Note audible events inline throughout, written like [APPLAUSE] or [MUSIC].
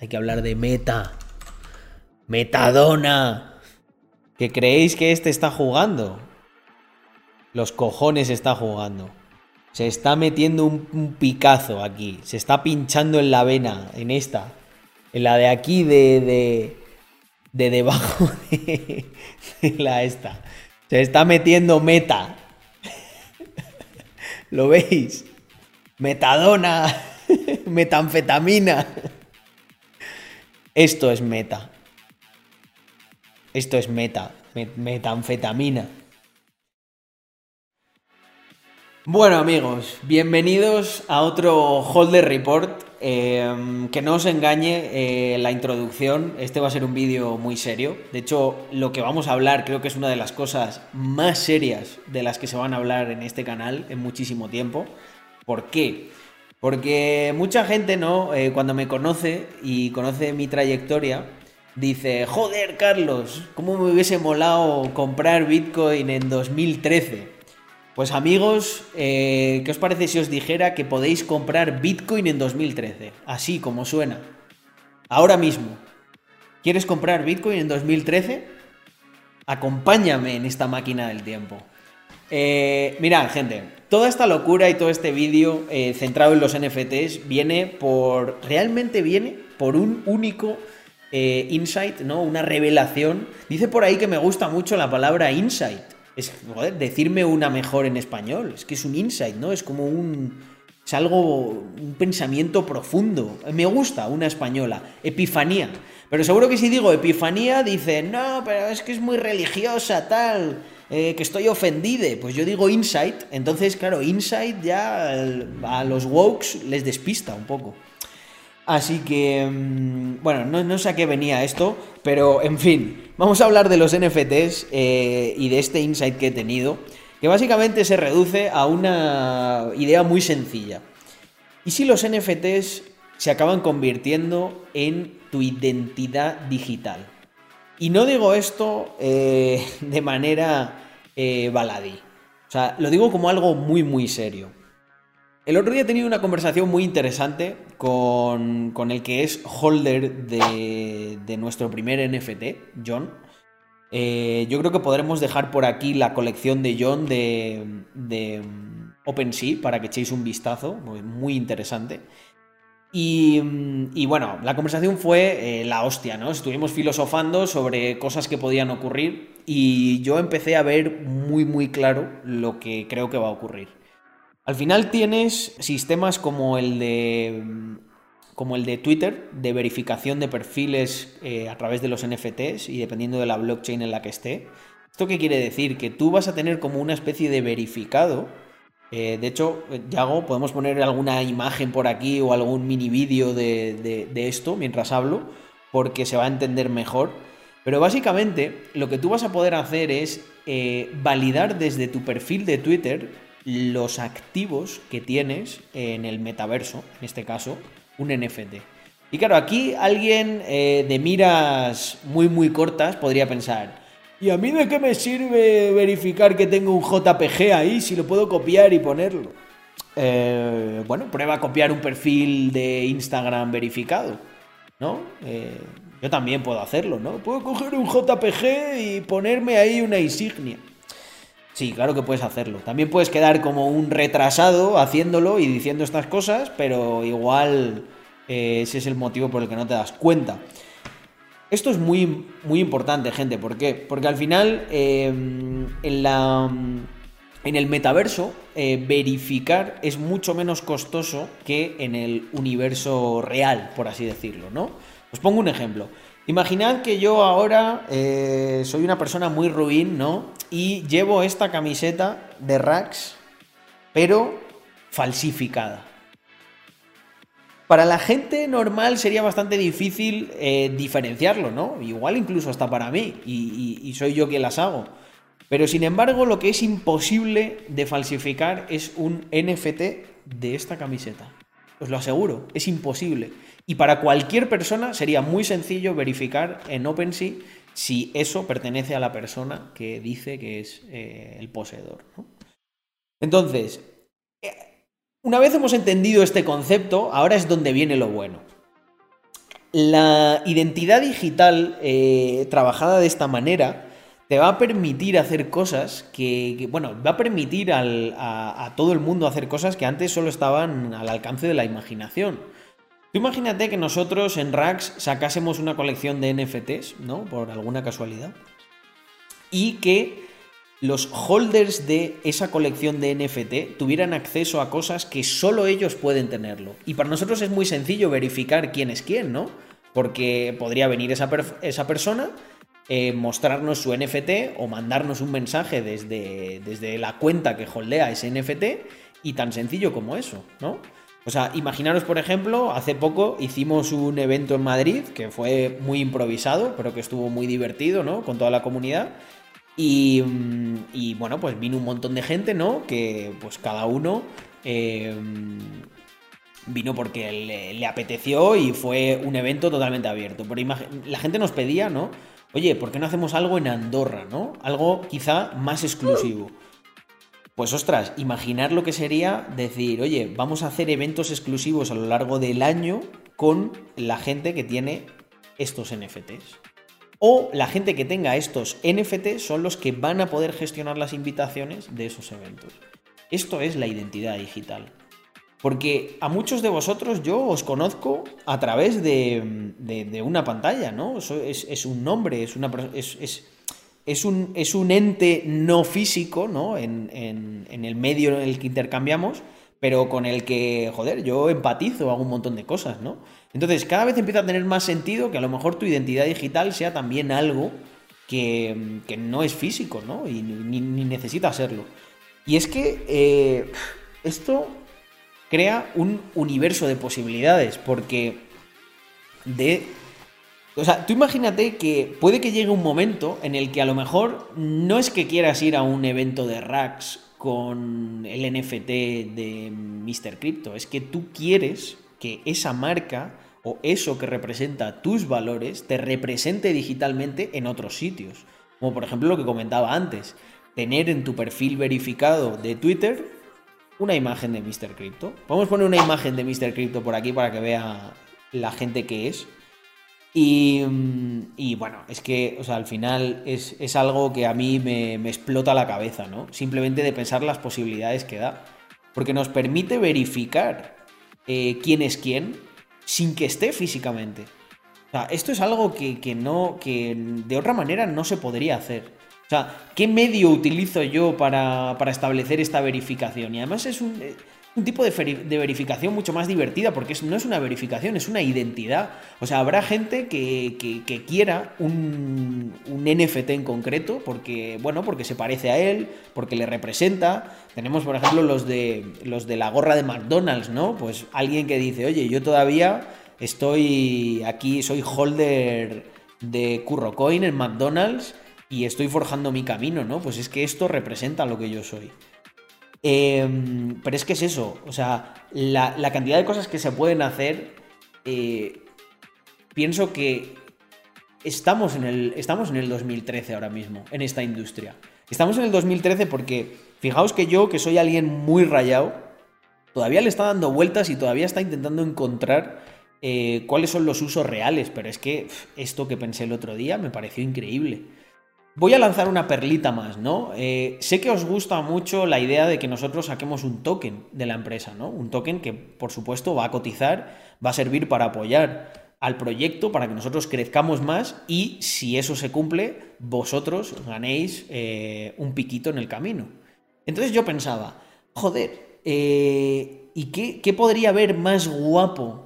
hay que hablar de meta. Metadona. ¿Que creéis que este está jugando? Los cojones está jugando. Se está metiendo un, picazo aquí. Se está pinchando en la vena, en esta. En la de aquí, de. de, de debajo [LAUGHS] de, la esta. Se está metiendo meta. [LAUGHS] ¿Lo veis? Metadona. [LAUGHS] Metanfetamina. Esto es meta. Esto es meta. Metanfetamina. Bueno amigos, bienvenidos a otro Holder Report. Em, que no os engañe eh, la introducción, este va a ser un vídeo muy serio. De hecho, lo que vamos a hablar creo que es una de las cosas más serias de las que se van a hablar en este canal en muchísimo tiempo. ¿Por qué? Porque mucha gente, ¿no? Eh, cuando me conoce y conoce mi trayectoria, dice, joder, Carlos, ¿cómo me hubiese molado comprar Bitcoin en 2013? Pues amigos, eh, ¿qué os parece si os dijera que podéis comprar Bitcoin en 2013? Así como suena. Ahora mismo. ¿Quieres comprar Bitcoin en 2013? Acompáñame en esta máquina del tiempo. Eh, mirad, gente, toda esta locura y todo este vídeo eh, centrado en los NFTs viene por. realmente viene por un único eh, insight, ¿no? Una revelación. Dice por ahí que me gusta mucho la palabra insight es, joder, decirme una mejor en español. Es que es un insight, ¿no? Es como un. Es algo. un pensamiento profundo. Me gusta una española. Epifanía. Pero seguro que si digo epifanía, dicen, no, pero es que es muy religiosa, tal. Eh, que estoy ofendida. Pues yo digo insight. Entonces, claro, insight ya a los wokes les despista un poco. Así que, mm, bueno, no, sé a qué venía esto, pero en fin, vamos a hablar de los NFTs eh, y de este insight que he tenido, que básicamente se reduce a una idea muy sencilla. ¿Y si los NFTs se acaban convirtiendo en tu identidad digital? Y no digo esto eh, [LAUGHS] de manera eh, baladí. O sea, lo digo como algo muy, muy serio. El otro día he tenido una conversación muy interesante con, el que es holder de, nuestro primer NFT, John. Eh, yo creo que podremos dejar por aquí la colección de John de, de OpenSea para que echéis un vistazo, muy interesante. Y, bueno, la conversación fue eh, la hostia, ¿no? Estuvimos filosofando sobre cosas que podían ocurrir y yo empecé a ver muy muy claro lo que creo que va a ocurrir. Al final tienes sistemas como el de como el de Twitter, de verificación de perfiles eh, a través de los NFTs y dependiendo de la blockchain en la que esté. ¿Esto qué quiere decir? Que tú vas a tener como una especie de verificado. Eh, de hecho, Yago, podemos poner alguna imagen por aquí o algún mini vídeo de, esto mientras hablo, porque se va a entender mejor. Pero básicamente lo que tú vas a poder hacer es eh, validar desde tu perfil de Twitter los activos que tienes en el metaverso, en este caso, un NFT. Y claro, aquí alguien eh, de miras muy muy cortas podría pensar, ¿y a mí de qué me sirve verificar que tengo un JPG ahí si lo puedo copiar y ponerlo? Eh, bueno, prueba a copiar un perfil de Instagram verificado, ¿no? Eh, yo también puedo hacerlo, ¿no? Puedo coger un JPG y ponerme ahí una insignia. Sí, claro que puedes hacerlo. También puedes quedar como un retrasado haciéndolo y diciendo estas cosas, pero igual eh, ese es el motivo por el que no te das cuenta. Esto es muy, muy importante, gente. ¿Por qué? Porque al final, em, en, la, en el metaverso, eh, verificar es mucho menos costoso que en el universo real, por así decirlo, ¿no? Os pongo un ejemplo. Imaginad que yo ahora eh, soy una persona muy ruin, ¿no? Y llevo esta camiseta de Rax, pero falsificada. Para la gente normal sería bastante difícil eh, diferenciarlo, ¿no? Igual incluso hasta para mí, y, soy yo quien las hago. Pero sin embargo, lo que es imposible de falsificar es un NFT de esta camiseta. Os lo aseguro, es imposible. Y para cualquier persona sería muy sencillo verificar en OpenSea si eso pertenece a la persona que dice que es eh, el poseedor. Entonces, eh, una vez hemos entendido este concepto, ahora es donde viene lo bueno. la identidad digital eh, trabajada de esta manera te va a permitir hacer cosas que, bueno, va a permitir a, todo el mundo hacer cosas que antes solo estaban al alcance de la imaginación. Tú imagínate que nosotros en Rax sacásemos una colección de NFTs, ¿no? Por alguna casualidad. Y que los holders de esa colección de NFT tuvieran acceso a cosas que solo ellos pueden tenerlo. Y para nosotros es muy sencillo verificar quién es quién, ¿no? Porque podría venir esa, esa persona eh, mostrarnos su NFT o mandarnos un mensaje desde, desde la cuenta que holdea ese NFT y tan sencillo como eso, ¿no? O sea, imaginaros, por ejemplo, hace poco hicimos un evento en Madrid que fue muy improvisado, pero que estuvo muy divertido, ¿no? Con toda la comunidad. Y, y bueno, pues vino un montón de gente, ¿no? Que pues cada uno eh, vino porque le, le, apeteció y fue un evento totalmente abierto. Pero la gente nos pedía, ¿no? oye, ¿por qué no hacemos algo en Andorra, ¿no? Algo quizá más exclusivo. Pues ostras, imaginar lo que sería decir, oye, vamos a hacer eventos exclusivos a lo largo del año con la gente que tiene estos NFTs. O la gente que tenga estos NFTs son los que van a poder gestionar las invitaciones de esos eventos. Esto es la identidad digital. Porque a muchos de vosotros yo os conozco a través de, una pantalla, ¿no? es, un nombre, es, un, ente no físico, ¿no? En, el medio en el que intercambiamos, pero con el que, joder, yo empatizo, hago un montón de cosas, ¿no? Entonces, cada vez empieza a tener más sentido que a lo mejor tu identidad digital sea también algo que, no es físico, ¿no? Y ni, necesita serlo. Y es que eh, esto crea un universo de posibilidades, porque de... O sea, tú imagínate que puede que llegue un momento en el que a lo mejor no es que quieras ir a un evento de racks con el NFT de Mr. Crypto, es que tú quieres que esa marca o eso que representa tus valores te represente digitalmente en otros sitios. Como por ejemplo lo que comentaba antes, tener en tu perfil verificado de Twitter una imagen de Mr. Crypto. Vamos a poner una imagen de Mr. Crypto por aquí para que vea la gente que es. Y, y bueno, es que, o sea, al final es, algo que a mí me, explota la cabeza, ¿no? Simplemente de pensar las posibilidades que da. Porque nos permite verificar eh, quién es quién sin que esté físicamente. O sea, esto es algo que, que, no, que de otra manera no se podría hacer. O sea, ¿qué medio utilizo yo para, establecer esta verificación? Y además es un, tipo de, verificación mucho más divertida porque no es una verificación, es una identidad. O sea, habrá gente que, quiera un, un, NFT en concreto porque, bueno, porque se parece a él, porque le representa. Tenemos, por ejemplo, los de, los de la gorra de McDonald's, ¿no? Pues alguien que dice, oye, yo todavía estoy aquí, soy holder de CurroCoin en McDonald's y estoy forjando mi camino, ¿no? Pues es que esto representa lo que yo soy. Em, pero es que es eso, o sea, la, cantidad de cosas que se pueden hacer, eh, pienso que estamos en, el, estamos en el 2013 ahora mismo, en esta industria. Estamos en el 2013 porque, fijaos que yo, que soy alguien muy rayado, todavía le está dando vueltas y todavía está intentando encontrar eh, cuáles son los usos reales, pero es que esto que pensé el otro día me pareció increíble. Voy a lanzar una perlita más, ¿no? Eh, sé que os gusta mucho la idea de que nosotros saquemos un token de la empresa, ¿no? Un token que, por supuesto, va a cotizar, va a servir para apoyar al proyecto, para que nosotros crezcamos más y, si eso se cumple, vosotros ganéis eh, un piquito en el camino. Entonces yo pensaba, joder, eh, ¿y qué, qué podría haber más guapo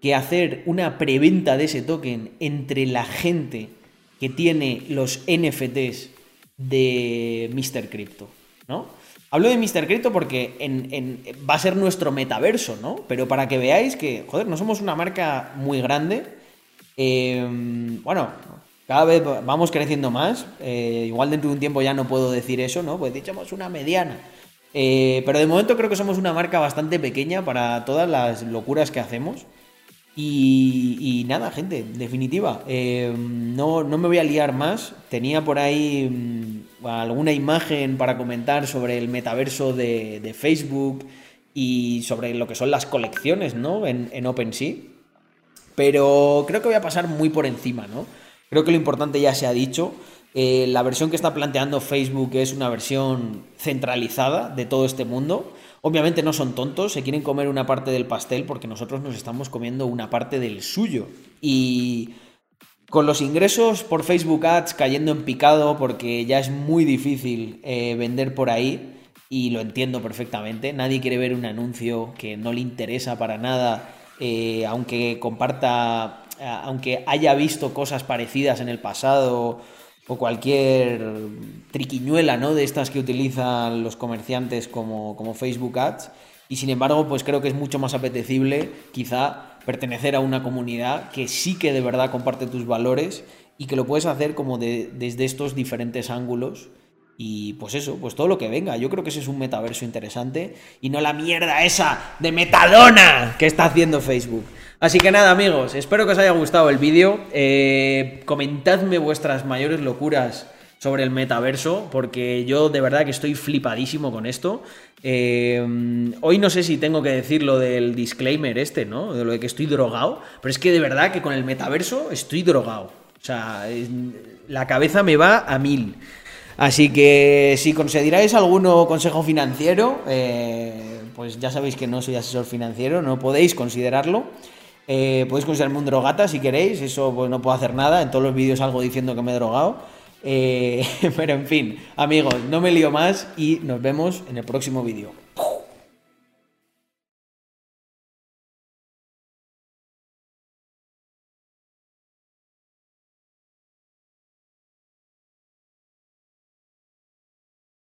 que hacer una preventa de ese token entre la gente que tiene los NFTs de Mr. Crypto, ¿no? Hablo de Mr. Crypto porque va a ser nuestro metaverso, ¿no? Pero para que veáis que, joder, no somos una marca muy grande. Em, bueno, cada vez vamos creciendo más. Eh, igual dentro de un tiempo ya no puedo decir eso, ¿no? Pues dichamos una mediana. Eh, pero de momento creo que somos una marca bastante pequeña para todas las locuras que hacemos. Y, nada, gente, definitiva. Eh, no, me voy a liar más. Tenía por ahí mm, alguna imagen para comentar sobre el metaverso de, Facebook y sobre lo que son las colecciones ¿no? en, en OpenSea. Pero creo que voy a pasar muy por encima, ¿no? Creo que lo importante ya se ha dicho. Eh, la versión que está planteando Facebook es una versión centralizada de todo este mundo. Obviamente no son tontos, se quieren comer una parte del pastel porque nosotros nos estamos comiendo una parte del suyo. Y con los ingresos por Facebook Ads cayendo en picado porque ya es muy difícil eh, vender por ahí y lo entiendo perfectamente. Nadie quiere ver un anuncio que no le interesa para nada, eh, aunque comparta, aunque haya visto cosas parecidas en el pasado o cualquier triquiñuela, ¿no? De estas que utilizan los comerciantes como, como Facebook Ads. Y sin embargo, pues creo que es mucho más apetecible quizá pertenecer a una comunidad que sí que de verdad comparte tus valores y que lo puedes hacer como desde estos diferentes ángulos. Y pues eso, pues todo lo que venga. Yo creo que ese es un metaverso interesante y no la mierda esa de metadona que está haciendo Facebook. Así que nada, amigos, espero que os haya gustado el vídeo. Eh, comentadme vuestras mayores locuras sobre el metaverso, porque yo de verdad que estoy flipadísimo con esto. Eh, hoy no sé si tengo que decir lo del disclaimer este, ¿no? De lo de que estoy drogado, pero es que de verdad que con el metaverso estoy drogado. O sea, la cabeza me va a mil. Así que si consideráis alguno consejo financiero, eh, pues ya sabéis que no soy asesor financiero, no podéis considerarlo. Eh, podéis considerarme un drogata si queréis, eso pues no puedo hacer nada, en todos los vídeos salgo diciendo que me he drogado. Eh, [LAUGHS] pero en fin, amigos, no me lío más y nos vemos en el próximo vídeo.